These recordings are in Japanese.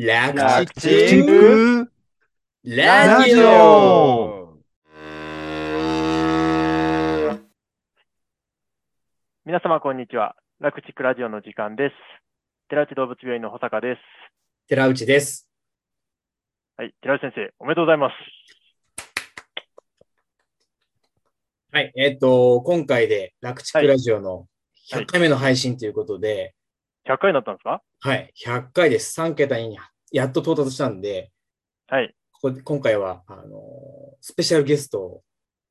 楽楽チチッックラジオオ皆様、こんにちは。楽チックラジオの時間です。寺内動物病院の保坂です。寺内です。はい、寺内先生、おめでとうございます。はい。えっ、と、今回で楽チックラジオのはい100回目の配信ということで、100回になったんですか？はい、100回です。3桁にやっと到達したんで、はい。ここで今回は、あのースペシャルゲストを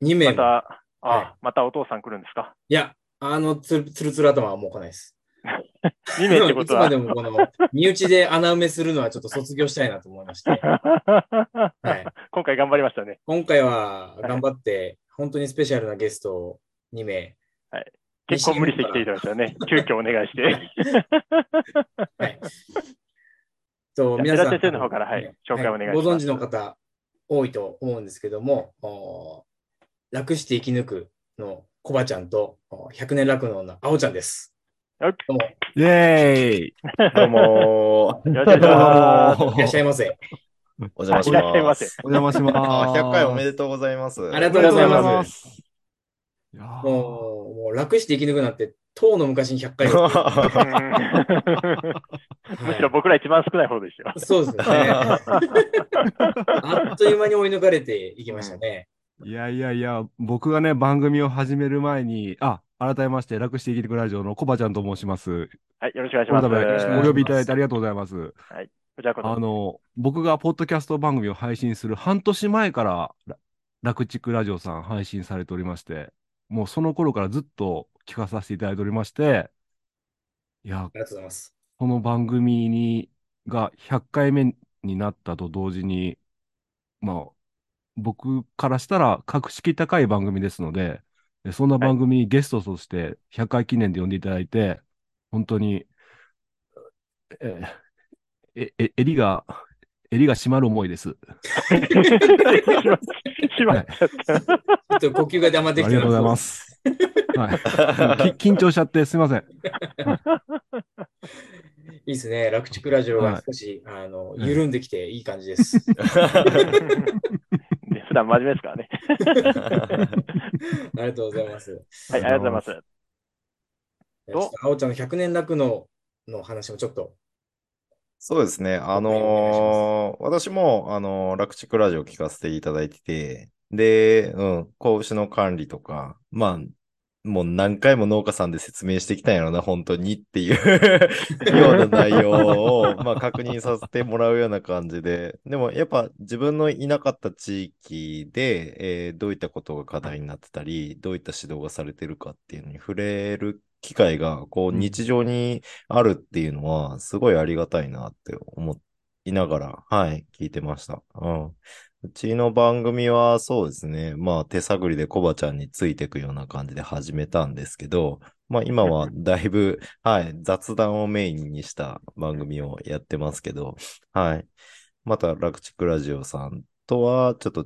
2名もまた、あ、はいまたお父さん来るんですか？いや、あのつるつるつる頭はもう来ないです。?2 名ってことはいつまで。もこの身内で穴埋めするのはちょっと卒業したいなと思いまして、はい、今回頑張りましたね。今回は頑張って、本当にスペシャルなゲストを2名。結構無理してきていただいたね。急遽お願いして。はい。と、皆さん。寺先生の方からはい紹介お願いしますご存知の方多いと思うんですけども、お楽して生き抜くのコバちゃんと、お100年楽ののあおちゃんです。どうも、イェーイどうもいらっしゃいませ。お邪魔しいらっしゃいます。お邪魔します。あ、100回おめでとうございます。ありがとうございますす。いやーもう、もう楽して生き抜くなんて、とうの昔に100回。むしろ僕ら一番少ない方でしたよ。そうですね。あっという間に追い抜かれていきましたね。いやいやいや、僕がね、番組を始める前に、あ、改めまして、楽して生きていくラジオのコバちゃんと申します。はい、よろしくお願いします。この度よろしくお願いしますお呼びいただいてありがとうございます。こちらこそあの、僕がポッドキャスト番組を配信する半年前から、ラ楽チックラジオさん配信されておりまして、もうその頃からずっと聞かさせていただいておりまして、いや、ありがとうございます。この番組に、が100回目になったと同時に、まあ、僕からしたら格式高い番組ですので、でそんな番組にゲストとして100回記念で呼んでいただいて、本当に、え、え、え、襟が、襟が締まる思いです。しまっちゃった。ちょっと呼吸が黙ってきてありがとうございます。はい。き 緊張しちゃってすみません。いいですね。楽畜ラジオが少し、あの緩んできていい感じです。ね普段真面目ですからね。ありがとうございます。はい、ありがとうございます。あおちゃんの100年楽のの話もちょっと。そうですね。あのー私も、あのー、楽畜ラジオ聞かせていただいてて、で、うん、子牛の管理とか、まあ、もう何回も農家さんで説明してきたんやろな、本当にっていう ような内容を、まあ、確認させてもらうような感じで、でもやっぱ自分のいなかった地域で、えーどういったことが課題になってたり、どういった指導がされてるかっていうのに触れる機会が、こう、うん日常にあるっていうのは、すごいありがたいなって思いながら、はい、聞いてました。うん。うちの番組はそうですね、まあ手探りでコバちゃんについていくような感じで始めたんですけど、まあ今は だいぶ、はい、雑談をメインにした番組をやってますけど、はい。また、楽チックラジオさんとはちょっと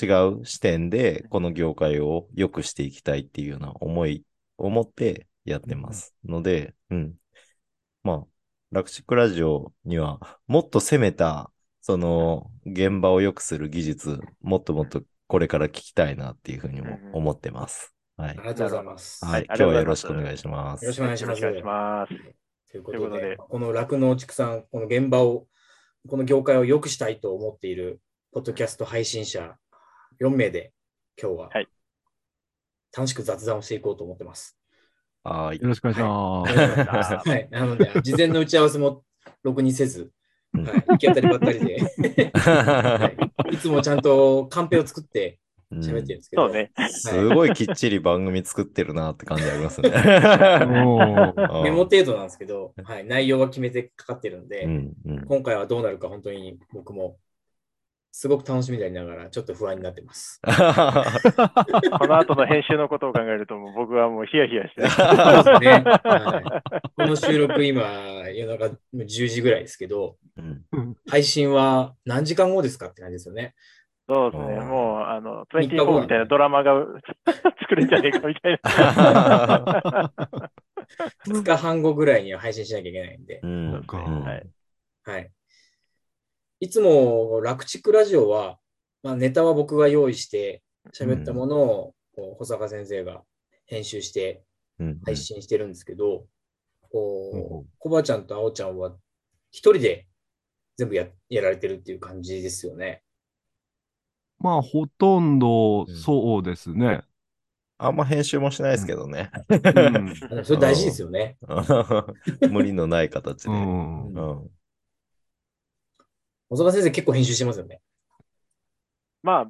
違う視点で、この業界を良くしていきたいっていうような思いを持ってやってます。ので、うん。まあ、楽チックラジオにはもっと攻めた、その、現場を良くする技術、もっともっとこれから聞きたいなっていうふうにも思ってます。はいあり。がとうございます。はい。あ今日はよろしくお願いします。よろしくお願いします。よろしくお願いします。ということで、ことでこの酪農畜産、この現場を、この業界を良くしたいと思っている、ポッドキャスト配信者4名で、今日ははい楽しく雑談をしていこうと思ってます。はい。よろしくお願いします。ははい。なので、事前の打ち合わせもろくにせず、うんはい、行き当たりばったりで、はい、いつもちゃんとカンペを作ってうん。喋ってるんですけど、そうね。すごいきっちり番組作ってるなって感じありますね。メモ程度なんですけど、はい、内容は決めてかかってるんで、うんうん。今回はどうなるか本当に僕もすごく楽しみでありながらちょっと不安になってます。この後の編集のことを考えると、もう僕はもうヒヤヒヤしてね。そうですね。はい、この収録今夜中10時ぐらいですけど、うん配信は何時間後ですかって感じですよね。そうですね。うんもう、あの、三日後24みたいなドラマが 作れんじゃねえかみたいな。2日半後ぐらいには配信しなきゃいけないんで、うんはい。はい。いつも楽畜ラジオは、まあ、ネタは僕が用意して喋ったものを、こう保坂先生が編集して配信してるんですけど、うんこう、コバちゃんとあおちゃんは一人で全部ややられてるっていう感じですよね。まあ、ほとんどそうですね。あんま編集もしないですけどね。うん。それ大事ですよね。無理のない形で。ううんん。保坂先生結構編集してますよね。まあ、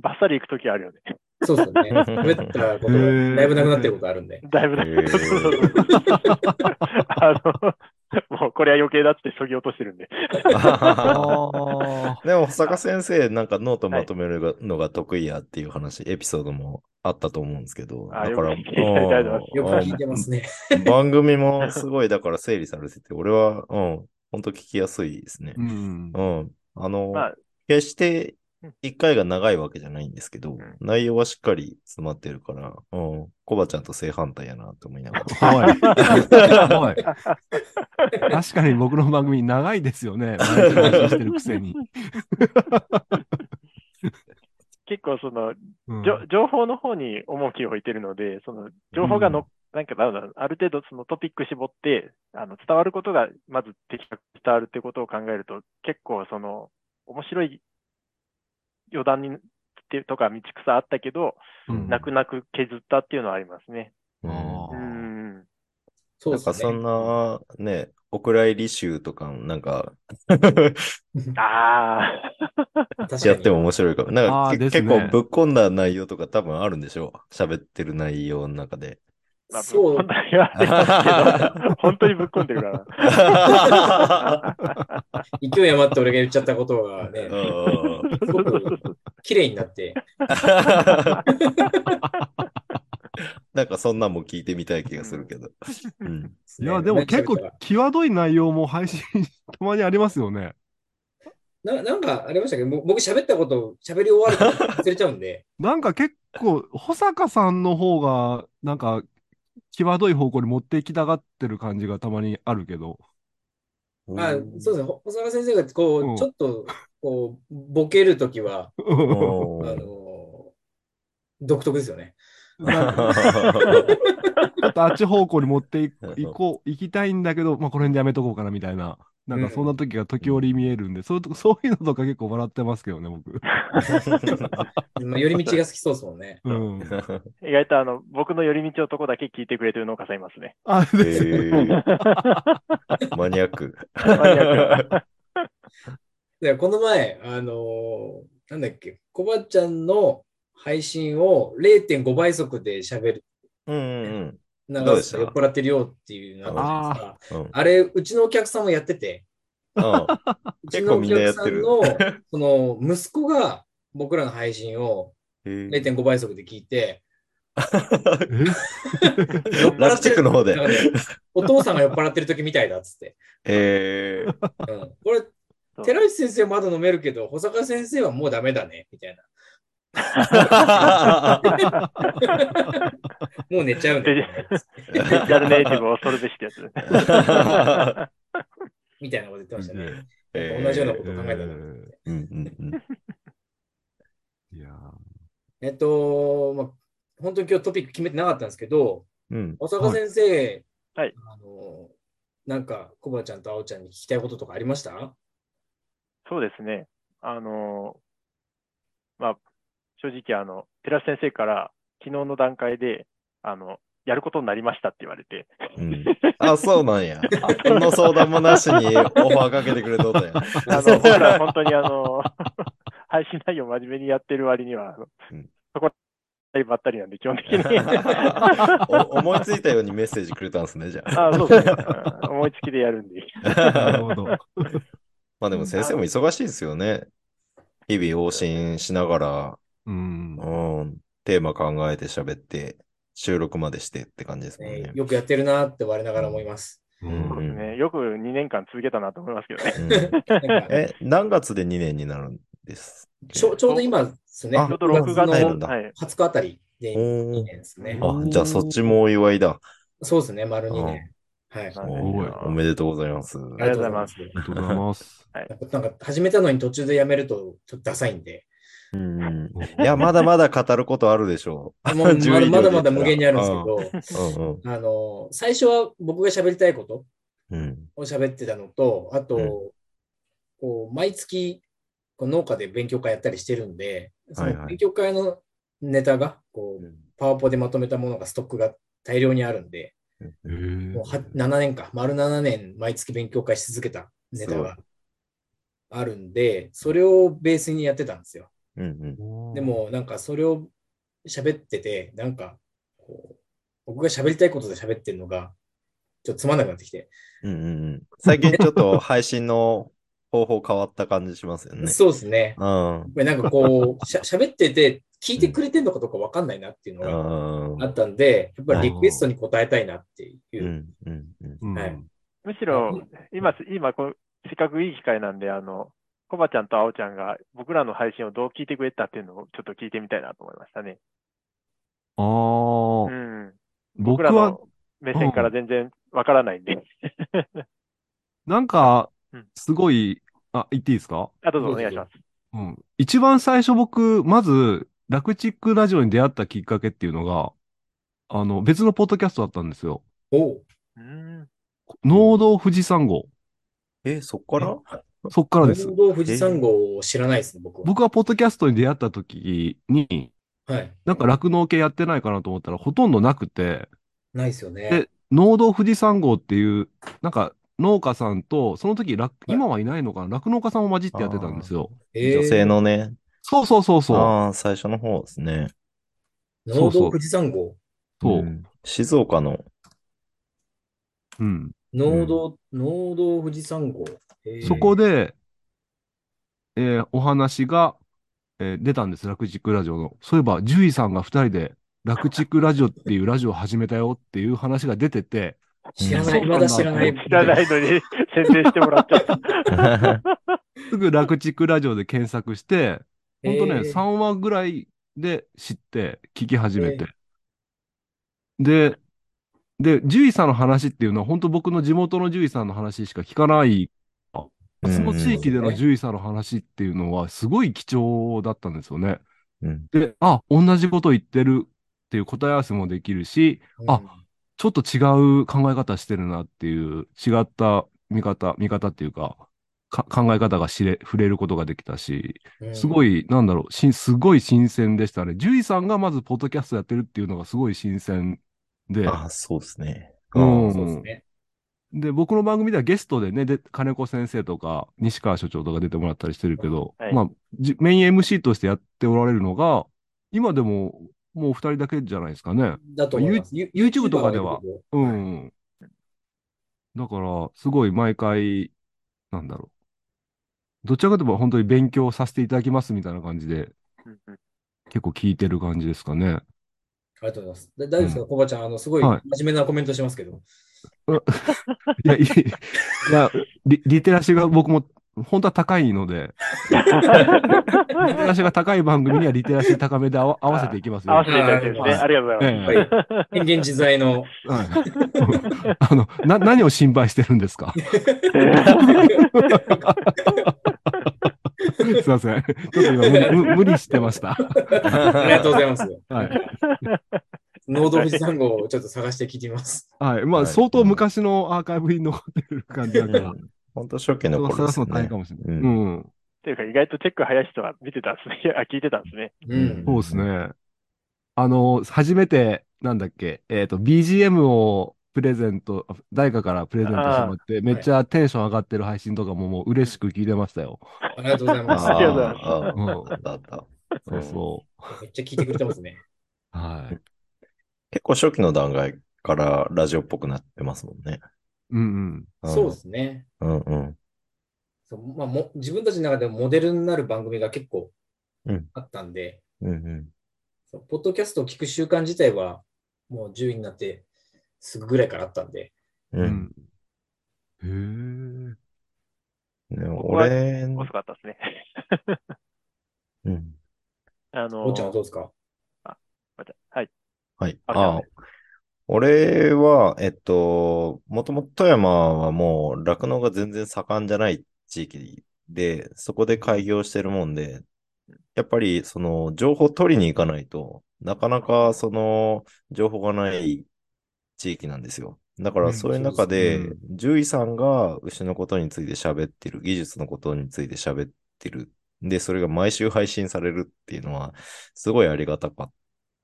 バッサリ行くときあるよね。そうですよね。喋ったことがだいぶなくなってることあるんで。だいぶだへー あの、もうこれは余計だってそぎ落としてるんで。あ でも、保坂先生、なんかノートまとめるのが得意やっていう話、エピソードもあったと思うんですけど、あだから、よく聞いてますよく聞いてますね。うん番組もすごい、だから整理されてて、俺は、うん、本当聞きやすいですねー。うん。うん。あの、まあ、決してうん一回が長いわけじゃないんですけど、ん内容はしっかり詰まってるから、うん、コバちゃんと正反対やなって思いながら。おい。おい。確かに僕の番組長いですよね。毎日配信してるくせに。結構その、うんじょ情報の方に重きを置いてるので、その情報がの、なんかなんだろうある程度そのトピック絞って、あの伝わることがまず的確に伝わるってことを考えると、結構その面白い余談にってとか道草あったけど、うん泣く泣く削ったっていうのはありますね。うん。そうですなんかそんな、ね、お蔵入り集とか、なんか、あ確かにやっても面白いかも。なんかね結構ぶっ込んだ内容とか多分あるんでしょ？う。喋ってる内容の中で。あ、まあ、そうぶっ込んだりはありますけど、本当にぶっ込んでるからな。勢い余って俺が言っちゃったことがね、うんすごく綺麗になって、なんかそんなんも聞いてみたい気がするけど。うん。いや、でも結構際どい内容も配信たまにありますよね。ななんかありましたけ？ど、ぼ僕喋ったこと、喋り終わると忘れちゃうんで、なんか結構、保坂さんの方が、なんか、際どい方向に持っていきたがってる感じがたまにあるけど。まあ、そうですね、ほ保坂先生がこう、うんちょっとこうボケるときは、あおーの独特ですよね。なんかちょっとあっち方向に持っていこう、行きたいんだけど、まあ、この辺でやめとこうかなみたいな。なんかそんな時が時折見えるんで、そういうとこそういうのとか結構笑ってますけどね、僕。まあ、寄り道が好きそうですもんね。うん。意外とあの僕の寄り道のとこだけ聞いてくれてる農家さんいますね。あれへですー マニアック。マニアックでこの前、あのーなんだっけ、コバちゃんの配信を0.5倍速で喋る。うんうんなんか酔っ払ってるよっていうのあったじゃないですかうんうん。あれ、うちのお客さんもやってて、うん。うちのお客さんの、その、息子が僕らの配信をへー。0.5倍速で聞いて、え 酔っ払ラスってるチックの方で。お父さんが酔っ払ってる時みたいだっつって。えー、うん、これ、寺内先生はまだ飲めるけど、保坂先生はもうダメだね、みたいな。もう寝ちゃうんだよね、デジタルネイティブを恐るべしってやつ。みたいなこと言ってましたね。えー同じようなことを考えたなと思って。うんうんうん。いやえっと、まあ、本当に今日トピック決めてなかったんですけど、うん。保坂先生、はいあの、なんか、コバちゃんとあおちゃんに聞きたいこととかありました？そうですね。あの、まあ、正直、あの、寺内先生から昨日の段階で、あの、やることになりましたって言われて、うん、あ、そうなんや。その相談もなしにオファーかけてくれとったんや。あの、僕ら本当にあの、配信内容真面目にやってる割には、うんそこばったりなんで、基本的に。お思いついたようにメッセージくれたんですね、じゃあ。あそうですね。うん思いつきでやるんで。ーなるほど。まあでも先生も忙しいですよね。日々往診しながら、うん。うん、テーマ考えて喋って、収録までしてって感じですね。ねよくやってるなって我ながら思います。うんそうですね。よく2年間続けたなと思いますけどね。え、何月で2年になるんですちょちょうど今ですね、あちょうど6月の、入るんだはい。20日あたりで2おー年ですね。あ、じゃあそっちもお祝いだ。そうですね、丸2年。はい。おいおめでとうございます。ありがとうございますありがとうございます。なんか始めたのに途中でやめるとちょっとダサいんで、うんうん。いや、まだまだ語ることあるでしょう。ま10 だまだ無限にあるんですけど、うんうん。あの、最初は僕が喋りたいことうん。を喋ってたのと、あと、うん。こう毎月こう農家で勉強会やったりしてるんで、その勉強会のネタがこうパワポでまとめたものがストックが大量にあるんで、もうは7年か、丸7年毎月勉強会し続けたネタがあるんで、それをベースにやってたんですよ。うんうん。で、もなんかそれを喋ってて、なんかこう僕が喋りたいことで喋ってるのが、ちょっとつまんなくなってきて、うんうんうん。最近ちょっと配信の方法変わった感じしますよね。そうですね。うん。なんかこう、しゃ喋ってて、聞いてくれてんのかどうかわかんないなっていうのうん。があったんで、やっぱりリクエストに答えたいなっていう。う。んうんうん。うん。はいむしろ、今、今こう、せっかくいい機会なんで、あの、コバちゃんとアオちゃんが僕らの配信をどう聞いてくれたっていうのをちょっと聞いてみたいなと思いましたね。あうあ、ん。僕らの目線から全然わからないんで。なんかうん、すごい、あ、言っていいですか？あ、どうぞお願いします。うん。一番最初僕、まず、ラクチックラジオに出会ったきっかけっていうのが、あの、別のポッドキャストだったんですよ。おううん。農道富士山号。え、そっから？そっからです。農道富士山号を知らないですね、僕は。僕はポッドキャストに出会った時に、はい。なんか酪農系やってないかなと思ったらほとんどなくて、ないですよね。で、農道富士山号っていう、なんか農家さんと、その時、酪今はいないのかな？酪農家さんも混じってやってたんですよ。えー女性のね。そうそうそうそう。ああ、最初の方ですね。農道富士山号。そう。ん静岡の。うん。農道、農道富士山号。えーそこで、えーお話が、えー出たんです、ラクチックラジオの。そういえば、獣医さんが二人で、ラクチックラジオっていうラジオを始めたよっていう話が出てて、知らない、まだ知らない。知らないのに宣伝してもらっちゃった。すぐラクチックラジオで検索して、ほんとね、えー3話ぐらいで知って、聞き始めて。で、で、獣医さんの話っていうのは、本当僕の地元の獣医さんの話しか聞かない、その地域での獣医さんの話っていうのは、すごい貴重だったんですよね。うんで、あ、同じこと言ってるっていう答え合わせもできるし、あちょっと違う考え方してるなっていう、違った見方、見方っていうか、か考え方が知れ、触れることができたし、すごい。い、なんだろう、しすごい新鮮でしたね。獣医さんがまずポッドキャストやってるっていうのがすごい新鮮で、ああ、そうですね。うんそうですね。で、僕の番組ではゲストでね、で、金子先生とか、西川所長とか出てもらったりしてるけど、はいまあ、じメイン MC としてやっておられるのが、今でも、もう二人だけじゃないですかね。だと思います。You- YouTube とかではうん。だから、すごい毎回、なんだろう。どちらかといえば本当に勉強させていただきますみたいな感じで、うんうん結構聞いてる感じですかね。ありがとうございます。だ大丈夫ですか、コバちゃん。あの、すごいはい真面目なコメントしてますけど。いや、いい いやリ、リテラシーが僕も本当は高いので、リテラシーが高い番組にはリテラシー高めで合わ合わせていきますよ。合わせていただいてですね。はいありがとうございます。変幻自在の。はい あの、な、何を心配してるんですか？すいません。ちょっと今無無無理してました。ありがとうございます。はい。農道富士山号をちょっと探して聞いてみます。はい。まあ、はい相当昔のアーカイブに残ってる感じだから、本当初期の頃です探すの大変ねか。もしれない。ううんん。っていうか、意外とチェック早い人は見てたんですね。あ、聞いてたんですね。うん。そうですね。あの、初めて、なんだっけ、えっと、BGM をプレゼント、誰かからプレゼントしてもらって、めっちゃテンション上がってる配信とかももう嬉しく聞いてましたよ。ありがとうございます。ありがとうございますうんあったあった。そうそめっちゃ聞いてくれてますね。う。はい。結構初期の段階からラジオっぽくなってますもんね。うんうん。うんそうですね。うんうん。そうまあ、も自分たちの中でもモデルになる番組が結構うんあったんで、うんうん。そうポッドキャストを聞く習慣自体はもう10位になってすぐぐらいからあったんで、う。うんん。へえ。ね、僕は俺、遅かったですね。うん。あのおうちゃんはどうですか？ああ、俺は、えっと、ももともと富山はもう酪農が全然盛んじゃない地域で、そこで開業してるもんで、やっぱりその情報取りに行かないとなかなかその情報がない地域なんですよ。だからそういう中で、獣医さんが牛のことについて喋ってる、技術のことについて喋ってる。で、それが毎週配信されるっていうのは、すごいありがたかっ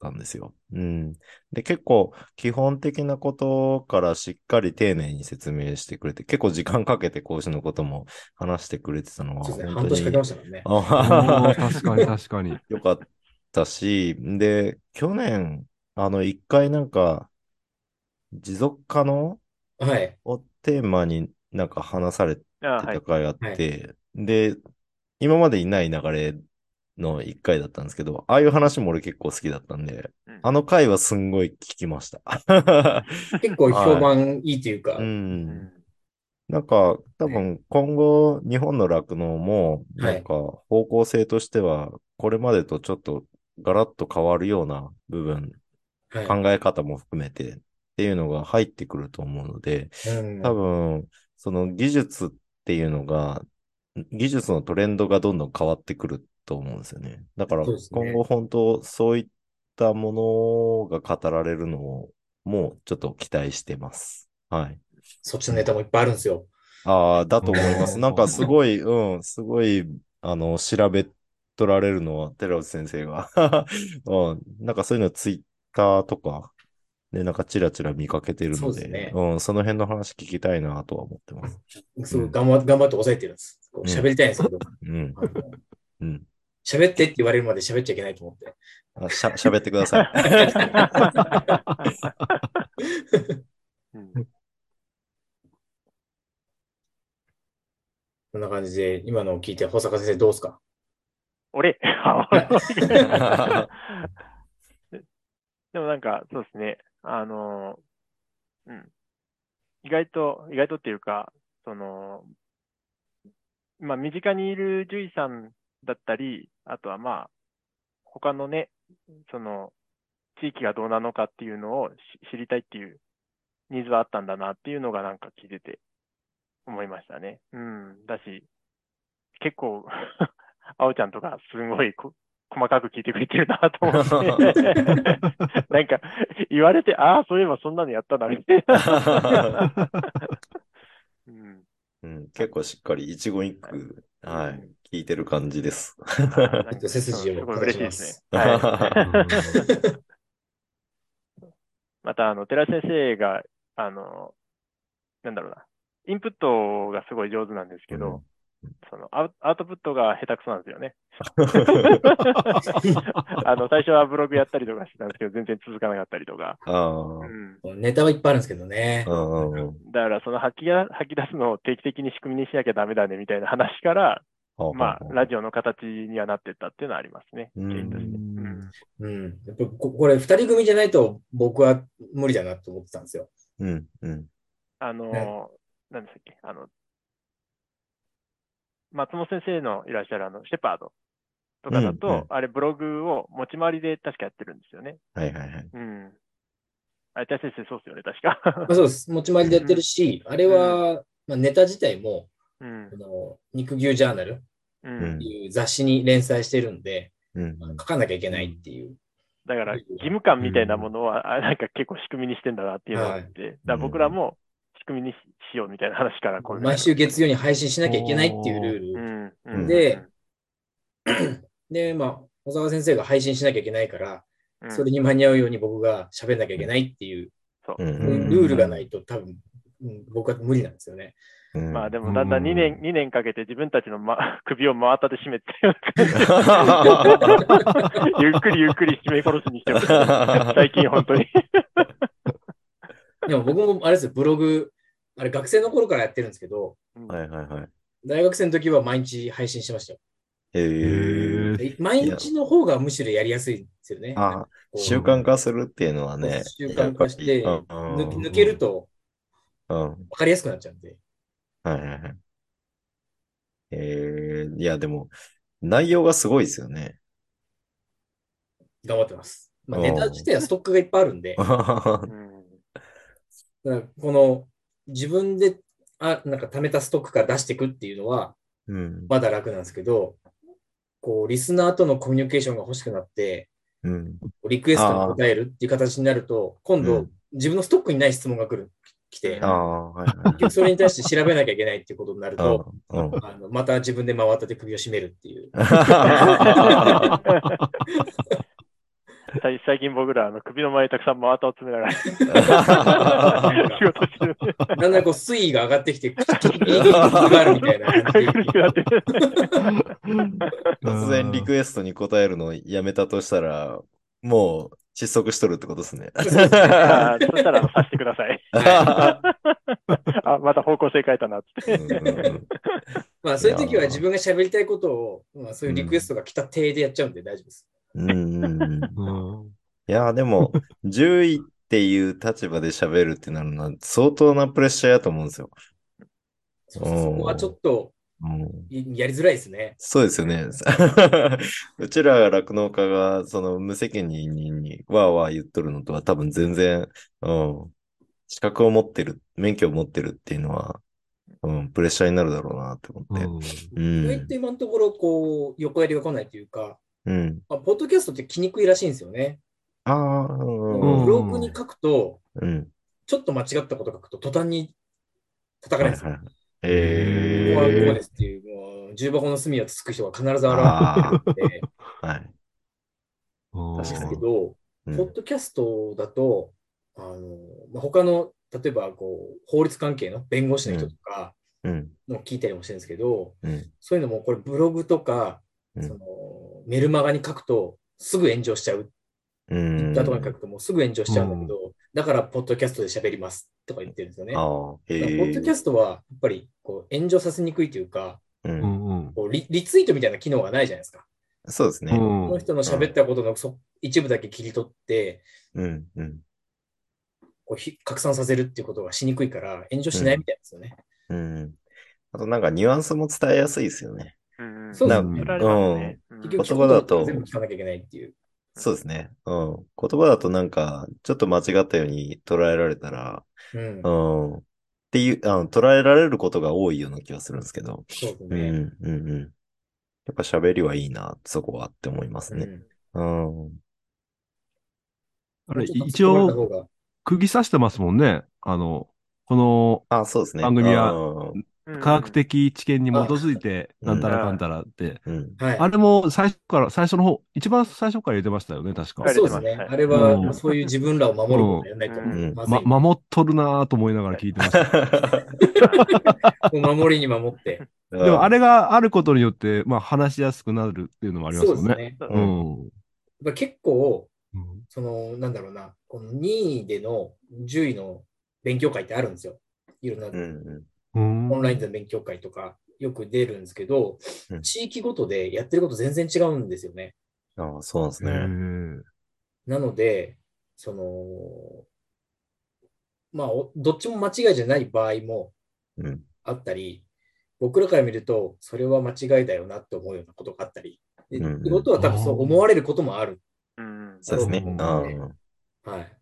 たんですよ。うん。で、結構基本的なことからしっかり丁寧に説明してくれて、結構時間かけて講師のことも話してくれてたのは、そうですね。本当に半年かけましたからね。確かに 確かに。よかったし、で、去年、あの、一回なんか、持続可能はい。をテーマになんか話されてた。回あって、で、今までいない流れの一回だったんですけど、ああいう話も俺結構好きだったんで、うん。あの回はすんごい聞きました。結構評判いいというか。う、。うん。ん。なんか、多分今後、日本の酪農も、はいなんか、方向性としては、これまでとちょっとガラッと変わるような部分、はい。考え方も含めてっていうのが入ってくると思うので、うん。多分、その技術っていうのが、技術のトレンドがどんどん変わってくると思うんですよね。だから今後本当そういったものが語られるのをもうちょっと期待してます。はい。そっちのネタもいっぱいあるんですよ。ああ、だと思います。うんなんかすごい、うん、すごい、あの、調べ取られるのは寺内先生が。うん、なんかそういうのツイッターとか、で、なんかチラチラ見かけてるので、そねうん、その辺の話聞きたいなとは思ってます。すごい頑張頑張って抑えてるんです。喋りたいんですけど、うん、うん。喋ってって言われるまで喋っちゃいけないと思って。あしゃ、喋ってください。うんこんな感じで、今のを聞いて、保坂先生どうですか？俺？でもなんか、そうですね。あの、うん。意外と、意外とっていうか、その、まあ、身近にいる獣医さんだったり、あとはまあ、他のね、その、地域がどうなのかっていうのをし知りたいっていうニーズはあったんだなっていうのがなんか聞いてて思いましたね。うん。だし、結構、あおちゃんとかすごいこ細かく聞いてくれてるなと思って、なんか言われて、ああ、そういえばそんなのやったな、みたいな。うん、うん、結構しっかり一言一句、はい、聞いてる感じです。背筋をすごい嬉しいですね。また、あの、寺井先生が、あの、なん。だろうな、インプットがすごい上手なん。ですけど、そのアウアウトプットが下手くそなん。ですよね。あの、最初はブログやったりとかしてたん。ですけど、全然続かなかったりとか。ああ、うん。ネタはいっぱいあるん。ですけどねう。ん。うん。うん。だから、その吐きや吐き出すのを定期的に仕組みにしなきゃダメだねみたいな話から、まあ、ラジオの形にはなってったっていうのはありますね。うん原因として。うんうん。やっぱここれ、二人組じゃないと僕は無理だなと思ってたんですよ。うん、うん。あの、なんでしたっけ、あの、松本先生のいらっしゃるあの、シェパードとかだと、うんうんあれブログを持ち回りで確かやってるんですよね。はいはいはい。うん。あれ、田先生そうですよね、確か。まあ、そうです。持ち回りでやってるし、あれは、まあ、ネタ自体も、うんあ。の肉牛ジャーナルううんん。いう雑誌に連載してるんで、うん書かなきゃいけないっていう。だから、義務感みたいなものは、あなんか結構仕組みにしてんだなっていうのがあって、だから僕らも仕組みにししようみたいな話からこういうの毎週月曜に配信しなきゃいけないっていうルール。うん。うん。でで、まあ、小沢先生が配信しなきゃいけないから、うん、それに間に合うように僕が喋んなきゃいけないっていう、ルールがないと多分、うん僕は無理なんですよね。うんまあでもだんだん2年、うん2年かけて自分たちの、ま、首を真綿で締めて ゆっくりゆっくり締め殺しにしてます。最近本当に。でも僕もあれですよ、ブログ、あれ学生の頃からやってるんですけど、はいはいはい。大学生の時は毎日配信してましたよ。へ毎日の方がむしろやりやすいんですよね。習慣化するっていうのはね。習慣化して、抜抜けるとうん。分かりやすくなっちゃうんで。はいはいはい。えー、いやでも、内容がすごいですよね。頑張ってます。まあ、うんネタ自体はストックがいっぱいあるんで、だからこの自分で、あ、なんか貯めたストックから出していくっていうのは、うん。まだ楽なんですけど、こう、リスナーとのコミュニケーションが欲しくなって、うん。リクエストに答えるっていう形になると、今度うん、自分のストックにない質問が来る、来てあ、あ、はいはい。結局それに対して調べなきゃいけないっていうことになると。あのまた自分で回ったて首を絞めるっていう。最 最近僕ら、あの首の前にたくさん真綿を詰めながら 仕事してる。だんだんこう水位が上がってきて、があるみたいな感じで。突然リクエストに答えるのをやめたとしたら、もう窒息しとるってことですね。そしたらさせてください。あ、また方向性変えたなって。まあそういう時は自分が喋りたいことを、まあそういうリクエストが来た体でやっちゃうんで大丈夫です。うんうんうんうんいや、でも、10位っていう立場で喋るってなるのは相当なプレッシャーやと思うんですよ。そこはちょっとやりづらいですね。そうですよね。うちら酪農家がその無責任にわーわー言っとるのとは多分全然、うん、資格を持ってる、免許を持ってるっていうのは、うん、プレッシャーになるだろうなって思って。うんうそれっん。て今のところ、こう、横やりが来ないというか、うん。まあ、ポッドキャストって来にくいらしいんですよね。ああ、うんうんブログに書くと、うん。ちょっと間違ったこと書くと途端に叩かれるんですよ。はいはいえここはこうーですっていう、もう重箱の隅をつつく人が必ず現れるんで、あ、はい。確かにけど、うんポッドキャストだと、あの、まあ、他の、例えばこう、法律関係の弁護士の人とかうん。の聞いたりもしてるんですけど、うん。そういうのもこれブログとか、うんそのメルマガに書くとすぐ炎上しちゃう。うん。Twitter とかに書くともうすぐ炎上しちゃうんだけど、だからポッドキャストで喋りますとか言ってるんですよね。ああ、ポッドキャ。ストはやっぱりこう炎上させにくいというか、う。うんこうリリツイートみたいな機能がないじゃないですか。そうですね。この人の喋ったことのそ一部だけ切り取って、うん。うん。こうひ拡散させるっていうことがしにくいから炎上しないみたいですよね。うん。あとなんかニュアンスも伝えやすいですよね。うんそうですねうん結局、言葉だと全部聞かなきゃいけないっていう。そうですね。うん。言葉だとなんか、ちょっと間違ったように捉えられたら、うんう。ん。っていう、あの捉えられることが多いような気がするんですけど。そうですね。うん、うん、うん。やっぱ喋りはいいな、そこはって思いますね。うんうん。あれ、一応、釘刺してますもんね。あの、このあ、そうですね。番組はうん科学的知見に基づいて、うんなんたらかんたらって。あれも最初から、最初の方、一番最初から入れてましたよね、確かは。いそうですね。はいあれは、うんそういう自分らを守ることをやらないと守っとるなぁと思いながら聞いてました。守りに守って。でもあれがあることによって、まあ話しやすくなるっていうのもありますよね。そうですね。ううん。やっぱ結構、うんその、なんだろうな、この2位での10位の勉強会ってあるんですよ。いろんなオンラインでの勉強会とかよく出るんですけど、うん地域ごとでやってること全然違うんですよね。ん。ああ、そうなんですへね。ーなので、その、まあ、おどっちも間違いじゃない場合もうん。あったり、僕らから見ると、それは間違いだよなって思うようなことがあったり、ってことは多分そう思われることもある。うんそうですね。はい。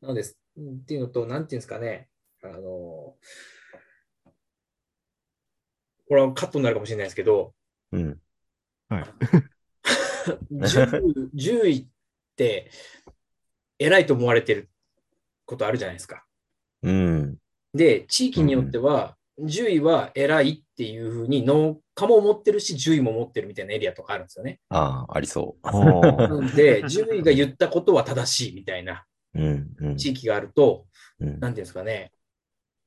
なので、っていうのと、なんていうんですかね、あの、これはカットになるかもしれないですけど、うん。10, 10位って偉いと思われてることあるじゃないですか。うん。で、地域によっては、10位は偉いっていうふうに農家も持ってるし、10位も持ってるみたいなエリアとかあるんですよね。ああ、ありそあなーので、10位が言ったことは正しいみたいなう。うん。うん。地域があると、うんなんていうんですかね、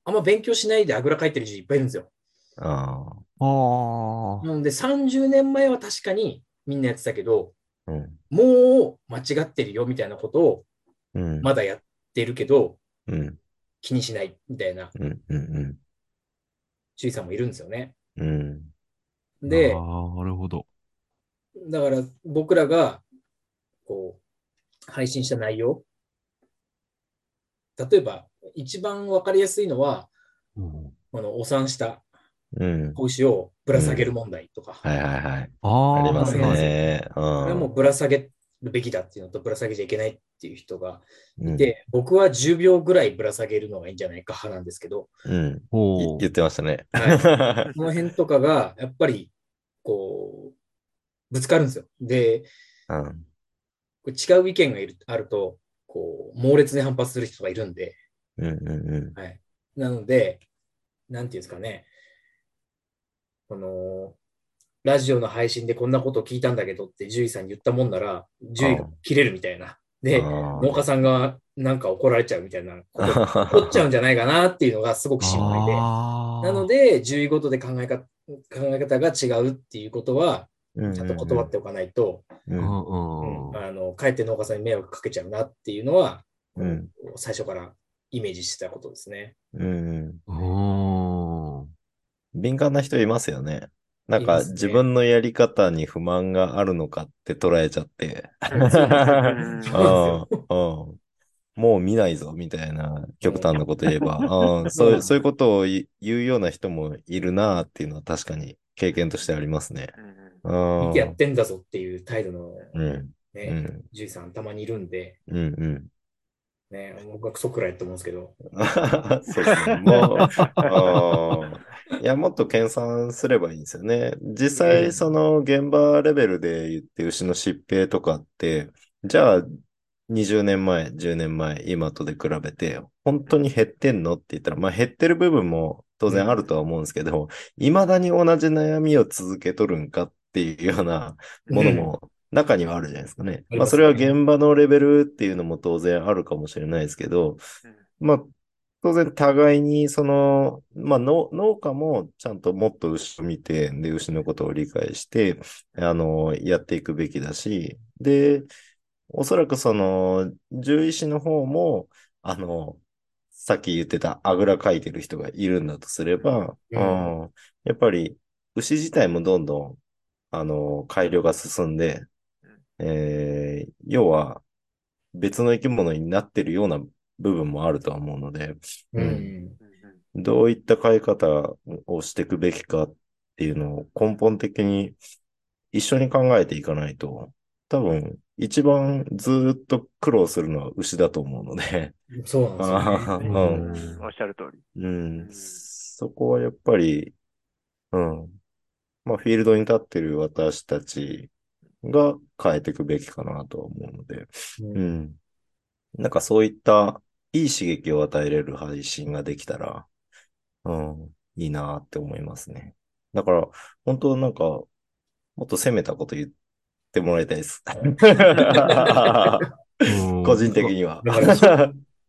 あんま勉強しないであぐらかいてる人いっぱいいるんですよ。ああー。なので、30年前は確かにみんなやってたけど、あ。うん。もう間違ってるよみたいなことをうん。まだやってるけど、うん。気にしないみたいなうん。さんもいるんですよね。うん。でなるほど。だから僕らがこう配信した内容、例えば一番わかりやすいのは、うんこのお産したうん。子牛をぶら下げる問題とか、はいはいはい。あーありますありますね。これはもううぶら下げるべきだっていうのと、ぶら下げちゃいけないっていう人がうんいて、僕は10秒ぐらいぶら下げるのがいいんじゃないか派なんですけど、うん。言ってましたね。は その辺とかが、やっぱり、こう、ぶつかるんですよ。で、うん。これ違う意見がいるあると、こう、猛烈に反発する人がいるんで、うんうんはい。なので、なんていうんですかね、この、ラジオの配信でこんなこと聞いたんだけどって獣医さんに言ったもんなら、獣医が切れるみたいな。で、農家さんがなんか怒られちゃうみたいなこと っちゃうんじゃないかなっていうのがすごく心配で。なので、獣医ごとで考えか考え方が違うっていうことは、うんちゃんと断っておかないと、ううんんうん。あの、かえって農家さんに迷惑かけちゃうなっていうのは、うん。最初からイメージしてたことですね。うん。うん敏感な人いますよね。なんか自分のやり方に不満があるのかって捉えちゃって。もう見ないぞみたいな極端なこと言えば、うん。そういうそういうことを言言うような人もいるなっていうのは確かに経験としてありますね。うん。見てやってんだぞっていう態度のうん。ね、うん。獣医さんたまにいるんで、うんうん。ね、僕はクソくらいって思うんですけど、そうですね。もう、いや、もっと研鑽すればいいんですよね。実際、うん。その現場レベルで言って牛の疾病とかって、じゃあ、20年前、10年前、今とで比べて、本当に減ってんのって言ったら、まあ減ってる部分も当然あるとは思うんですけど、未だに同じ悩みを続けとるんかっていうようなものも中にはあるじゃないですかね。まあそれは現場のレベルっていうのも当然あるかもしれないですけど、まあ、当然互いに、その、まあ農、農家もちゃんともっと牛を見て、で、牛のことを理解して、あの、やっていくべきだし、で、おそらくその、獣医師の方も、あの、さっき言ってたあぐらかいてる人がいるんだとすれば、うん。うんやっぱり牛自体もどんどん、あの、改良が進んで、えー要は別の生き物になってるような部分もあるとは思うので、ううんん。どういった飼い方をしていくべきかっていうのを根本的に一緒に考えていかないと、多分一番ずーっと苦労するのは牛だと思うので、そうなんですよね。うんおっしゃる通り。うん、そこはやっぱり、うん、まあフィールドに立ってる私たちが変えていくべきかなとは思うので、うんうん。なんかそういったいい刺激を与えれる配信ができたら、うん、いいなって思いますね。だから、本当なんか、もっと攻めたこと言ってもらいたいです。うん個人的には。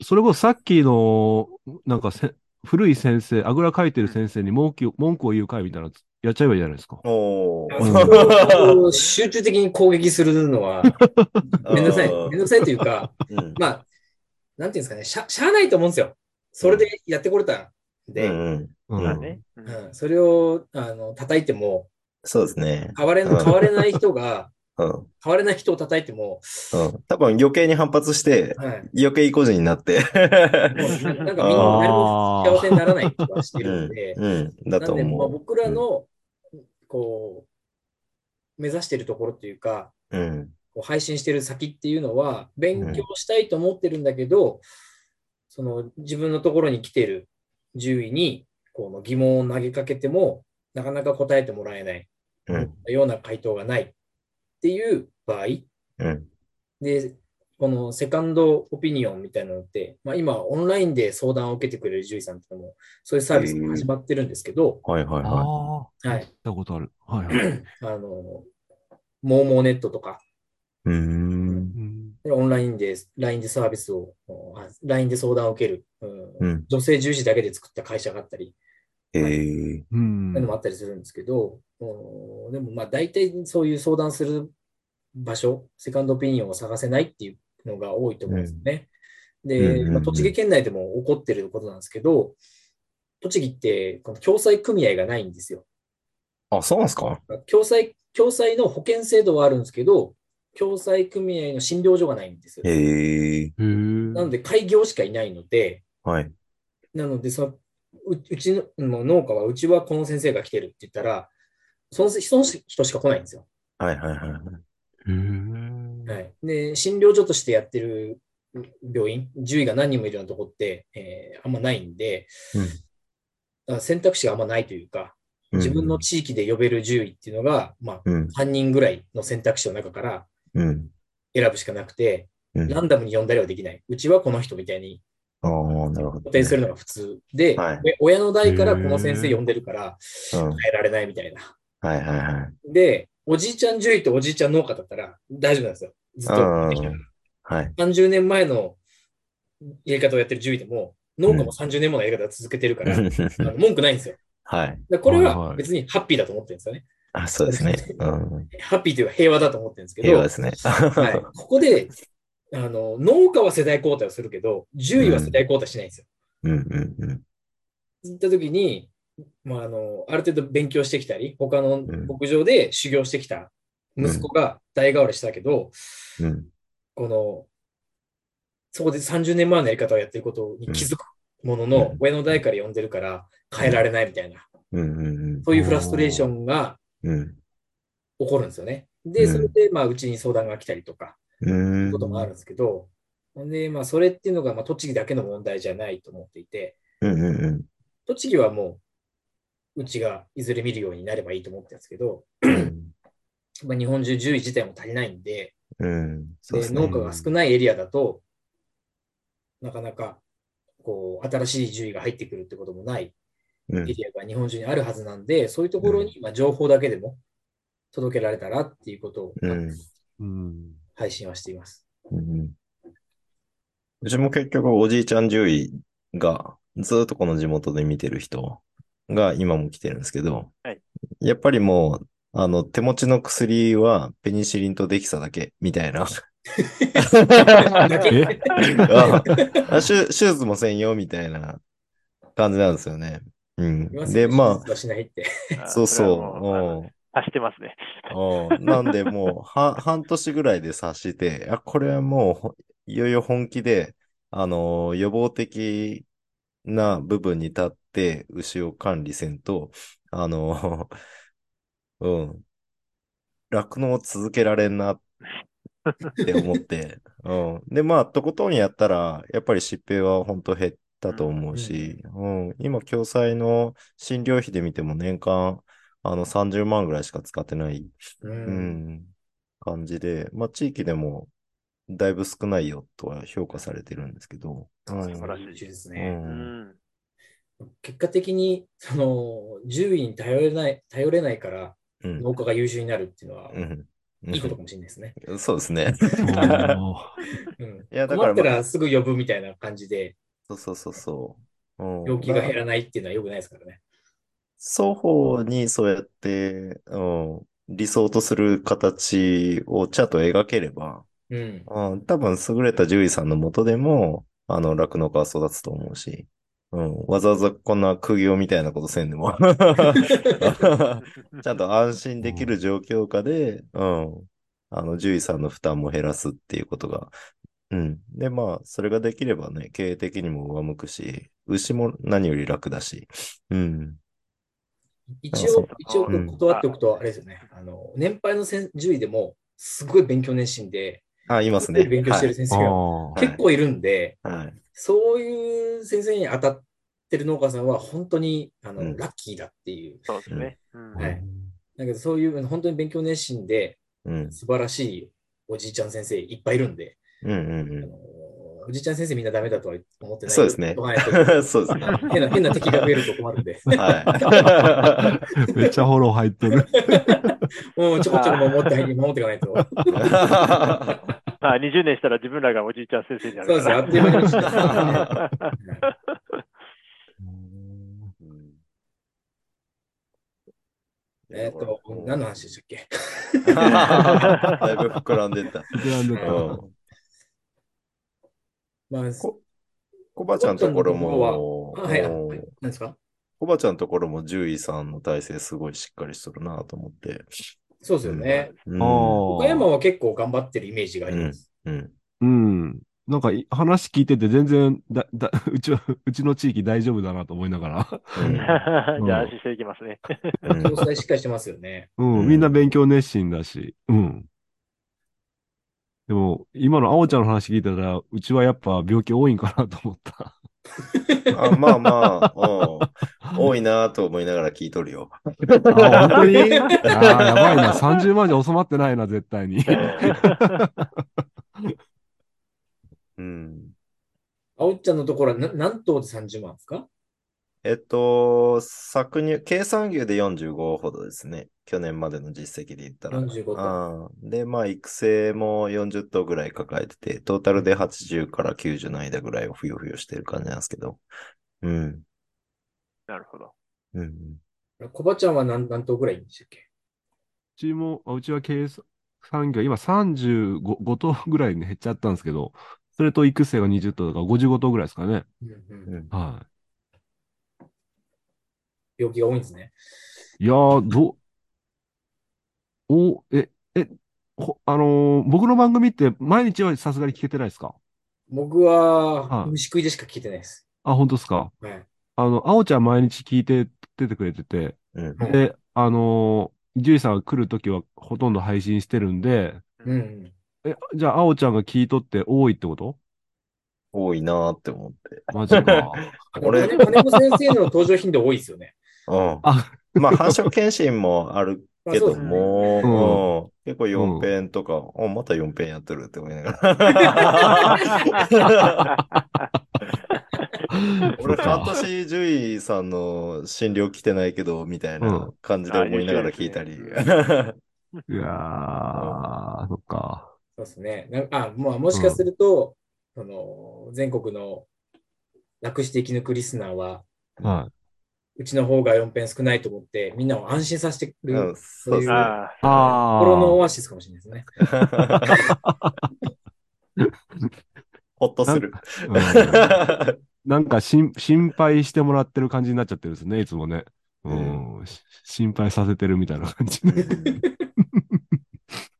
それこそさっきの、なんかせ古い先生、あぐらかいてる先生に文句を文句を言う会みたいなのやっちゃえばいいじゃないですか。集中的に攻撃するのは、めんどくさい。めんどくさいというか、うんまあ、なんていうんですかね、しゃ、しゃあないと思うんですよ。それでやってこれたんうで、んうん。うんそれを、あの、叩いても、そうですね。変われ、うん変われない人が、うん。変われない人を叩いても、うん。多分余計に反発して、はい。余計意固地になって。ななんかみんな誰も幸せにならない気がしてうんるんで、。うん。だとなんで、まあ、思僕らの、こう、目指してるところっていうか、う。うん。こう配信してる先っていうのは、勉強したいと思ってるんだけど、その自分のところに来てる獣医にこの疑問を投げかけても、なかなか答えてもらえないうん。ような回答がないっていう場合うん。で、このセカンドオピニオンみたいなのって、まあ、今オンラインで相談を受けてくれる獣医さんっていうのも、そういうサービスが始まってるんですけど、はいはいはああ、はい。聞いたことある。はいはい。あの、モーモーネットとか、い。うーん。うん。オンラインで、LINE でサービスを、あ LINE で相談を受ける、うん。うん。女性重視だけで作った会社があったり、ええ。うん。そういうのもあったりするんですけど、うん。でもまあ大体そういう相談する場所、セカンドオピニオンを探せないっていうのが多いと思うんですよね。で、うん。うん。うん。まあ、栃木県内でも起こってることなんですけど、栃木ってこの共済組合がないんですよ。あ、そうなんですか？共済、共済の保険制度はあるんですけど、共済組合の診療所がないんですよ。へ。なので開業しかいないので、はい。なので、そのううちの農家は、うちはこの先生が来てるって言ったら、そのその人しか来ないんですよ。はいはいはいはい。で、診療所としてやってる病院、獣医が何人もいるようなとこって、えーあんまないんで、うん選択肢があんまないというか、自分の地域で呼べる獣医っていうのが、まあ、うん。3人ぐらいの選択肢の中からうん。選ぶしかなくて、うん。ランダムに呼んだりはできない。うちはこの人みたいにああ、なるほど、固定するのが普通で、はいで親の代からこの先生呼んでるからうん。変えられないみたいな。はいはいはい。で、おじいちゃん獣医とおじいちゃん農家だったら大丈夫なんですよ。ずっとはい。30年前のやり方をやってる獣医でも、農家も30年ものやり方を続けてるから、あの文句ないんですよ。はい。これは別にハッピーだと思ってるんですよね。あ、そうですね。うん。ハッピーというか平和だと思ってるんですけど、は平和ですね。い、ここであの農家は世代交代をするけど、獣医は世代交代しないんですよ。うんうんうん。った時に、まあ、あのある程度勉強してきたり、他のん牧場で修行してきた息子が代替わりしたけど、うん。この、そこで30年前のやり方をやってることに気づくものの、うん親の代から呼んでるから変えられないみたいな、うんうんそういうフラストレーションがうん。うん。起こるんですよね。で、うんそれで、まあ、うちに相談が来たりとか、うん。こともあるんですけど、で、まあ、それっていうのが、まあ、栃木だけの問題じゃないと思っていて、うんうんうん。栃木はもう、うちがいずれ見るようになればいいと思ってるんですけど、うん まあ、日本中獣医自体も足りないんで、うん。でね。農家が少ないエリアだと、なかなかこう新しい獣医が入ってくるってこともないうんエリアが日本中にあるはずなんで、そういうところにまあ情報だけでも届けられたらっていうことをうん。うん。配信はしています。うんうちも結局おじいちゃん獣医がずっとこの地元で見てる人が今も来てるんですけど、はいやっぱりもう、あの、手持ちの薬はペニシリンとデキサだけみたいな。手術も専用みたいな感じなんですよね。うん。で、まあ、しないって。あ、そうそう。もうあのうん足してますね。うんなんでもう、は、半年ぐらいで察して、あ、これはもうほ、いよいよ本気で、あのー予防的な部分に立って、牛を管理せんと、あのー うん、酪農を続けられんなって思って、うん。で、まあ、とことんやったら、やっぱり疾病は本当減ったと思うし、うん、今、共済の診療費で見ても年間、あの、30万ぐらいしか使ってない、う。うんん、感じで、まあ、地域でも、だいぶ少ないよとは評価されてるんですけど、うん素晴らしいですう。ね。うんん。結果的に、その、獣医に頼れない、頼れないからうん。農家が優秀になるっていうのは、うん。いいことかもしれないですね。うんそうですね。うん。いや、だから、困ったまあらすぐ呼ぶみたいな感じで、そうそうそうそう。うん病気が減らないっていうのは良くないですからね。双方にそうやって、うん、理想とする形をちゃんと描ければ、うん。うん、多分優れた獣医さんのもとでも、あの、酪農家は育つと思うし、うん、わざわざこんな苦行みたいなことせんでも、ちゃんと安心できる状況下で、うん、あの、獣医さんの負担も減らすっていうことが、うん。で、まあ、それができればね、経営的にも上向くし、牛も何より楽だし、うん。一応一応うん断っておくと、あれですよね。あの、年配の先獣医でも、すごい勉強熱心で、あ、いますね。勉強してる先生があ結構いるんで、はい。はい。そういう先生に当たってる農家さんは本当にあの、うんラッキーだっていう。そうですね。うんはいだけどそういう本当に勉強熱心でうん。素晴らしいおじいちゃん先生いっぱいいるんで、うんうんあのおじいちゃん先生みんなダメだとは思ってない。そうですね。そうですね。変な変な敵が増えると困るんで、は めっちゃフォロー入っとる。もうちょこちょこ守って守っていかないと。あ、20年したら自分らがおじいちゃん先生になるそうですよ、あっという間にえっと、何の話でしたっけ？だいぶ膨らんでた。膨らんでた。うんまあ、こコバちゃんのところも、はい、ですか？コバちゃんのところも獣医さんの体制すごいしっかりしとるなと思って。そうですよね。うんあ岡山は結構頑張ってるイメージがあります。うん。うん。なんかい話聞いてて全然だ、だ、うちは、うちの地域大丈夫だなと思いながら。うんじゃあ安心していきますね。しっかりしてますよね。うん、うんみんな勉強熱心だし。うん。でも、今のあおちゃんの話聞いたら、うちはやっぱ病気多いんかなと思った。あまあまあ、うん、多いなと思いながら聞いとるよ。あ、本当に？やばいな。30万じゃ収まってないな、絶対に。うん。あおっちゃんのところはな何頭で30万ですか？えっと、搾乳、計算牛で45ほどですね。去年までの実績で言ったら。45頭で、まあ、育成も40頭ぐらい抱えてて、トータルで80から90の間ぐらいをふよふよしてる感じなんですけど。うん。なるほど。うん。コバちゃんは何何頭ぐらいでしたっけ？うちも、あうちは経産業、今35 5頭ぐらいに減っちゃったんですけど、それと育成が20頭だから55頭ぐらいですかね。うんうんうんは病気が多いんですね。い。いやー、どう、お、え、え、ほあのー僕の番組って毎日はさすがに聞けてないですか？僕ははい虫食いでしか聞いてないです。あ、本当ですか？はい。あの、あおちゃん毎日聞いて出てくれてて、うん。はいで、あのー、ジュリさんが来るときはほとんど配信してるんで、うんうん。え、じゃあ、あおちゃんが聞いとって多いってこと？多いなーって思って。マジか。俺金金子先生の登場頻度多いですよね。うん。あ、まあ、繁殖検診もあるけども、うん結構4編とか、あ、また4編やってるって思いながら。俺、半年獣医さんの診療来てないけど、みたいな感じで思いながら聞いたり。いやー、そっか。そうですね。なあ、まあ、もしかすると、その全国の楽して生き抜くリスナーは、はうちの方が4編少ないと思って、みんなを安心させてくれうんる、そうい。あ心のオあ。アシスかもしれないですね。ほっとする。うんなんか 心配してもらってる感じになっちゃってるんですね、いつもね。うん。し心配させてるみたいな感じ。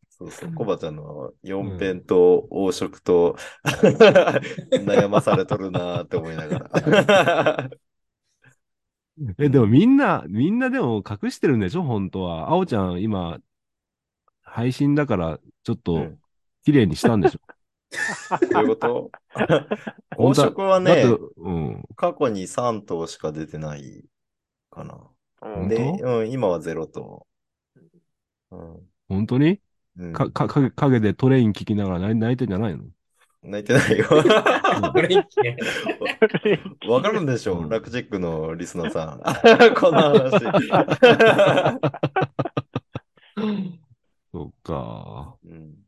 そうそう、コバちゃんの4編と黄色と悩まされとるなーって思いながら。え、でもみんな、みんなでも隠してるんでしょ？本当は。あおちゃん今、配信だから、ちょっうとん、綺麗にしたんでしょ？どういうこと？本色はだってね、、うん。過去に3頭しか出てないかな。うん。で、本うん、今は0頭。うん。本当に？うん、か、か、影影でトレイン聞きながら泣い泣いてんじゃないの？泣いてないよ。わかるんでしょうんラクチックのリスナーさん。この話。そっか。うん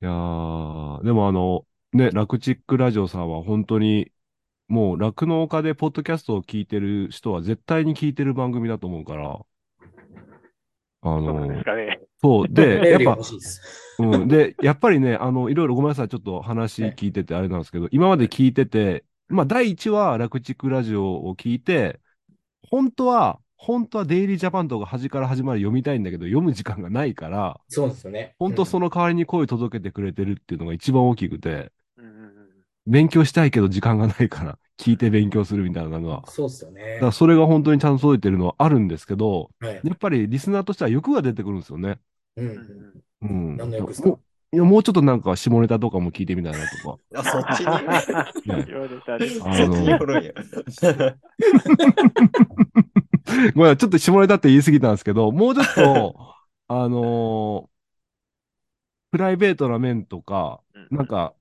いやー、でもあの、ね、ラクチックラジオさんは本当に、もう酪農家でポッドキャストを聞いてる人は絶対に聞いてる番組だと思うから、あのです、かね。そう、で、やっぱ。うん。で、やっぱりね、あの、いろいろごめんなさい、ちょっと話聞いててあれなんですけど、今まで聞いてて、まあ、第1話、楽畜ラジオを聞いて、本当は、本当はデイリージャパンとか端から端まで読みたいんだけど、読む時間がないから、そうですよね。本当その、の代わりに声届けてくれてるっていうのが一番大きくて、うんうんうん勉強したいけど時間がないから、聞いて勉強するみたいなのは。そうですよねだか。らそれが本当にちゃんと届いてるのはあるんですけど、はい。やっぱりリスナーとしては欲が出てくるんですよね。うんううんんうん。何の欲ですか？もういやもうちょっとなんか下ネタとかも聞いてみたいなとか。あ、そっちに？ね言われたね。あのそっちに振るんや。ごめん、ちょっと下ネタって言い過ぎたんですけど、もうちょっと、あのープライベートな面とか、うんなんか、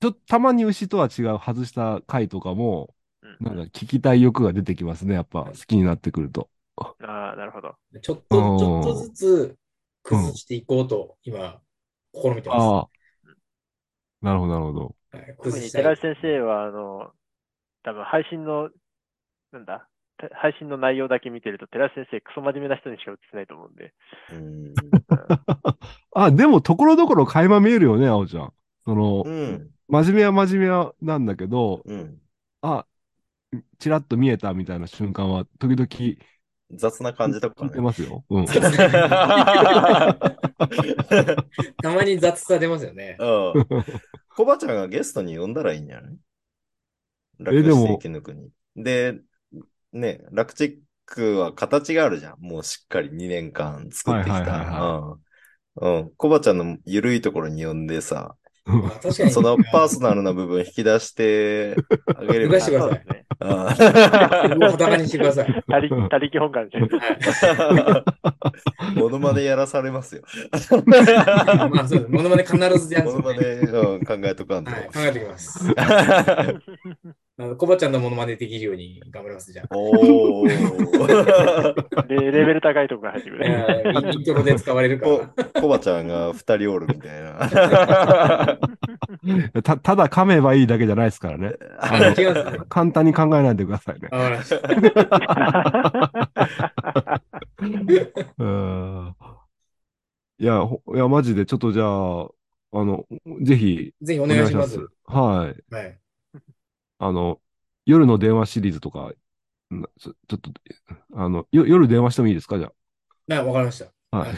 ちょっとたまに牛とは違う外した回とかも、うんなんか聞きたい欲が出てきますね、やっぱ好きになってくると。ああ、なるほど。ちょっと、うんちょっとずつ崩していこうと、今、試みてます。ああ。なるほど、なるほど。はい特。に寺井先生は、あの、多分配信の、なんだ、て配信の内容だけ見てると、寺井先生、クソ真面目な人にしか映ってないと思うんで。うん あ、でも、ところどころ垣間見えるよね、あおちゃん。その、うん。真面目は真面目なんだけど、うん。あ、ちらっと見えたみたいな瞬間は、時々聞雑な感じとかね。ますよ。うん。たまに雑さ出ますよね。うん。コバちゃんがゲストに呼んだらいいんじゃない？楽えでもして生き抜くに。で、ね、楽チックは形があるじゃん。もうしっかり2年間作ってきた。うんうん。コバちゃんの緩いところに呼んでさ、まあ確かに。そのパーソナルな部分引き出してあげれば出してください。あもう裸にしてください。他力、他力本願で。モノマネやらされますよ。まあ、そうです。モノマネ必ずやるんモですよね。ノマネ、うん、考えとかんと。はい、考えておきます。あのコバちゃんのモノマネできるように頑張ります、じゃあ。おー。で、レベル高いとこが入ってくる。えーイントロで使われるかこら。コバちゃんが二人おるみたいな。たただ噛めばいいだけじゃないですからね。ね。簡単に考えないでくださいね。うんいや、ほいや、マジで、ちょっとじゃあ、あの、ぜひ、ぜひおお願いします。はい。はい。あの、夜の電話シリーズとか、なちょちょっと、あの、よ夜電話してもいいですか？じゃはい、わかりました。あ。はい。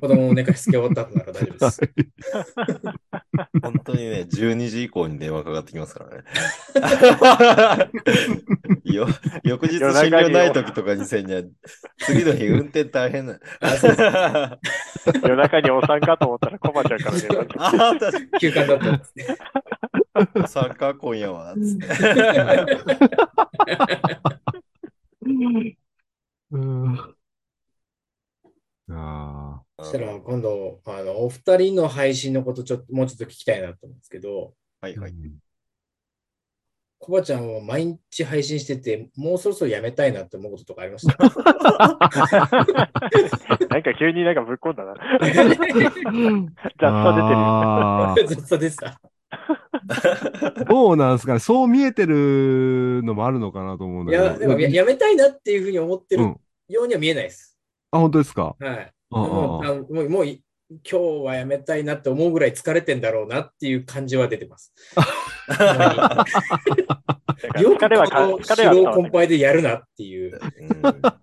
子供を寝かしつけ終わった後なら大丈夫です。本当にね、12時以降に電話かかってきますからね。よ翌日診療ない時とかにせんには、次の日運転大変な。あ 夜中にお産かと思ったらコバちゃんから電話があ、確か休館だったんですね。に。参加今夜は、つって。うん。あそしたら今度、あの、お二人の配信のことちょっと、もうちょっと聞きたいなと思うんですけど、あ。はいはい。コバちゃんは毎日配信してて、もうそろそろやめたいなって思うこととかありました？なんか急になんかぶっこんだな。雑さあ 雑さでした。ー どうなんですかね。そう見えてるのもあるのかなと思うんだけど。いや、でもややめたいなっていうふうに思ってるうん。ようには見えないです。あ、本当ですか？はい。あもうもうもうい今日はやめたいなって思うぐらい疲れてんだろうなっていう感じは出てます。よくこの疲労困憊でやるなっていう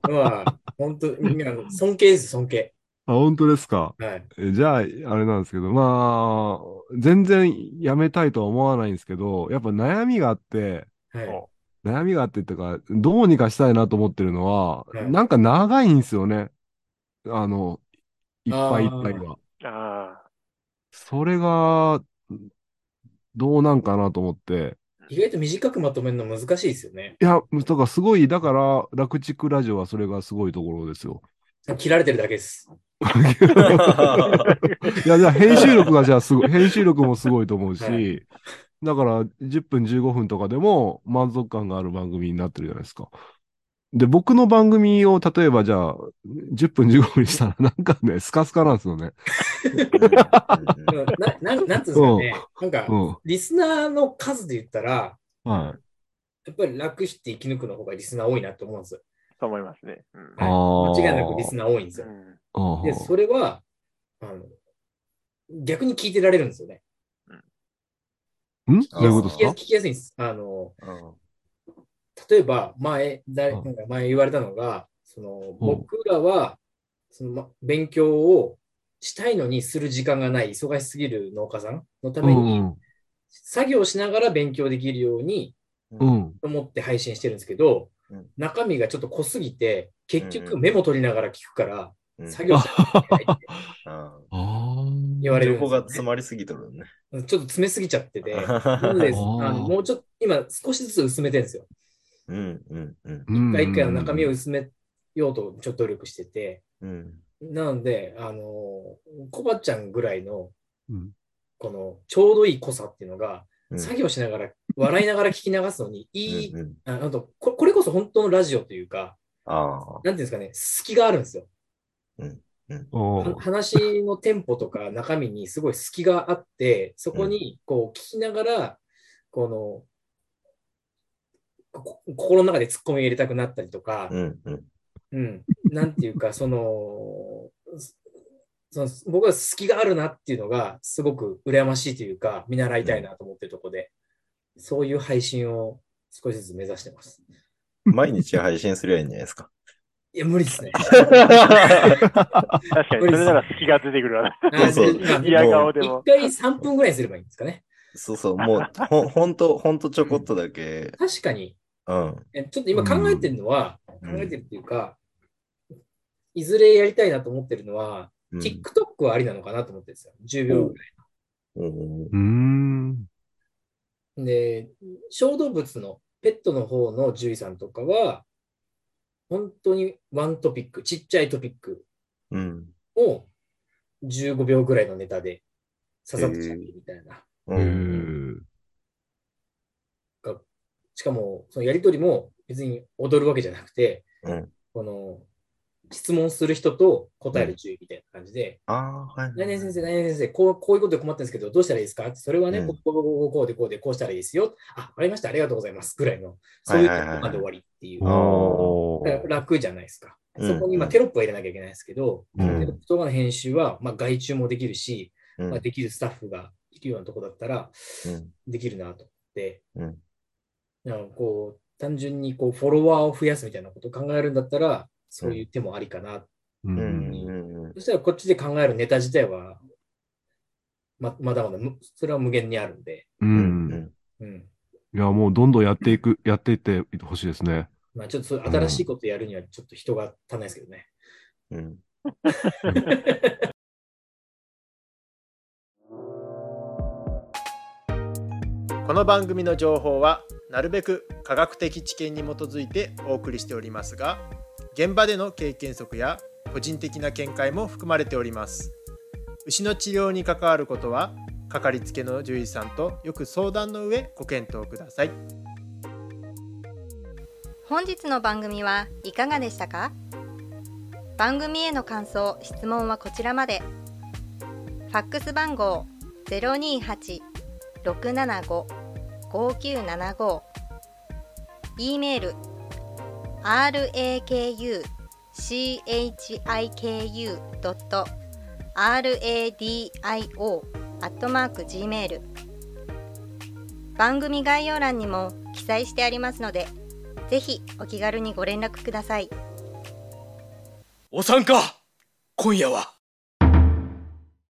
うんのは、本当にあの尊敬です、尊敬。あ、本当ですか？はい。えじゃあ、あれなんですけど、まあ、全然やめたいとは思わないんですけど、やっぱ悩みがあって、はい。悩みがあってっていうか、どうにかしたいなと思ってるのは、はいなんか長いんですよね。あの、いっぱいいっぱいが。あそれが、どうなんかなと思って。意外と短くまとめるの難しいですよね。いや、だからすごい、だから、楽畜ラジオはそれがすごいところですよ。切られてるだけです。いや、じゃあ編集力がじゃあすごい、編集力もすごいと思うし、はいだから10分15分とかでも満足感がある番組になってるじゃないですか。で、僕の番組を例えばじゃあ10分15分にしたら なんかね、スカスカなんですよね。うんな なんなんていうんですかね。なんか、うん。リスナーの数で言ったら、はい。やっぱり楽して生き抜くの方がリスナー多いなと思うんですよ。あ、と思いますね。うんはい、間違いなくリスナー多いんですよ。うんで、それは、あの、逆に聞いてられるんですよね。ん？どういうことですか？聞きや聞きやすいんです。あの、うん例えば、前、だうんなんか前言われたのが、その、僕らは、その、ま勉強をしたいのにする時間がない、忙しすぎる農家さんのために、うん作業しながら勉強できるように、うん。と思って配信してるんですけど、うん中身がちょっと濃すぎて、結うん局メモ取りながら聞くから、うん作業しなきゃいけないって。言われるん情報。が詰まりすぎとるね。ちょっと詰めすぎちゃってて、なので、あのもうちょっと、今少しずつ薄めてるんですよ。うんうんうん。うん。一回一回の中身を薄めようとちょっと努力してて、うん。なので、あの、コバちゃんぐらいの、うん。この、ちょうどいい濃さっていうのが、うん。作業しながら、笑いながら聞き流すのに、いい、うんうん。ああとこ、これこそ本当のラジオというか、ああ。なんていうんですかね、隙があるんですよ。おは話のテンポとか中身にすごい隙があって、そこにこう聞きながら、この、こ心の中で突っ込みを入れたくなったりとか、うんうんうん、なんていうか、その、その僕は隙があるなっていうのがすごく羨ましいというか、見習いたいなと思ってるところで、そういう配信を少しずつ目指してます。毎日配信すりゃいいんじゃないですか。いや、無理ですね。確かに、それなら隙が出てくるわな。あそうそうまあ 嫌顔でも一。回3分ぐらいにすればいいんですかね。そうそう、もう、ほほんと、ほんとちょこっとだけ。確かに、うん。えちょっと今考えてるのは、うん考えてるっていうか、いずれやりたいなと思ってるのは、うん TikTok はありなのかなと思ってるんですよ。10秒ぐらい。で、小動物のペットの方の獣医さんとかは、本当にワントピック、ちっちゃいトピックうん。を15秒ぐらいのネタでささっとしゃべるみたいな。へうん。ーしかも、そのやりとりも別に踊るわけじゃなくて、うん。この質問する人と答える獣医みたいな感じで、ああ、はい。何々先生、何々先生、こうこういうことで困ってるんですけど、どうしたらいいですか？ってそれはね、うんこうこうこうでこうでこうしたらいいですよ。あ、わかりました、ありがとうございます。ぐらいの、そういうところまで終わりっていう。おーだから楽じゃないですか。うんそこにまあテロップは入れなきゃいけないですけど、うんテロップとかの編集はまあ外注もできるし、うんまあ、できるスタッフがいるようなとこだったらうんできるなと思って、うんなんかこう単純にこうフォロワーを増やすみたいなことを考えるんだったら、そういう手もありかな。ううんん。うんうんそしたらこっちで考えるネタ自体はままだまだむそれは無限にあるんで、う。うんんうんいや、もうどんどんやっていく、やっていってほしいですね。まあ、ちょっと新しいことやるにはちょっと人が足んないですけどね。うん この番組の情報はなるべく科学的知見に基づいてお送りしておりますが現場での経験則や個人的な見解も含まれております。牛の治療に関わることはかかりつけの獣医さんとよく相談の上ご検討ください。本日の番組はいかがでしたか？番組への感想・質問はこちらまで。ファックス番号675-5975 e メール rakuchiku.radio アットマーク gmail 番組概要欄にも記載してありますのでぜひお気軽にご連絡ください。お参加今夜は。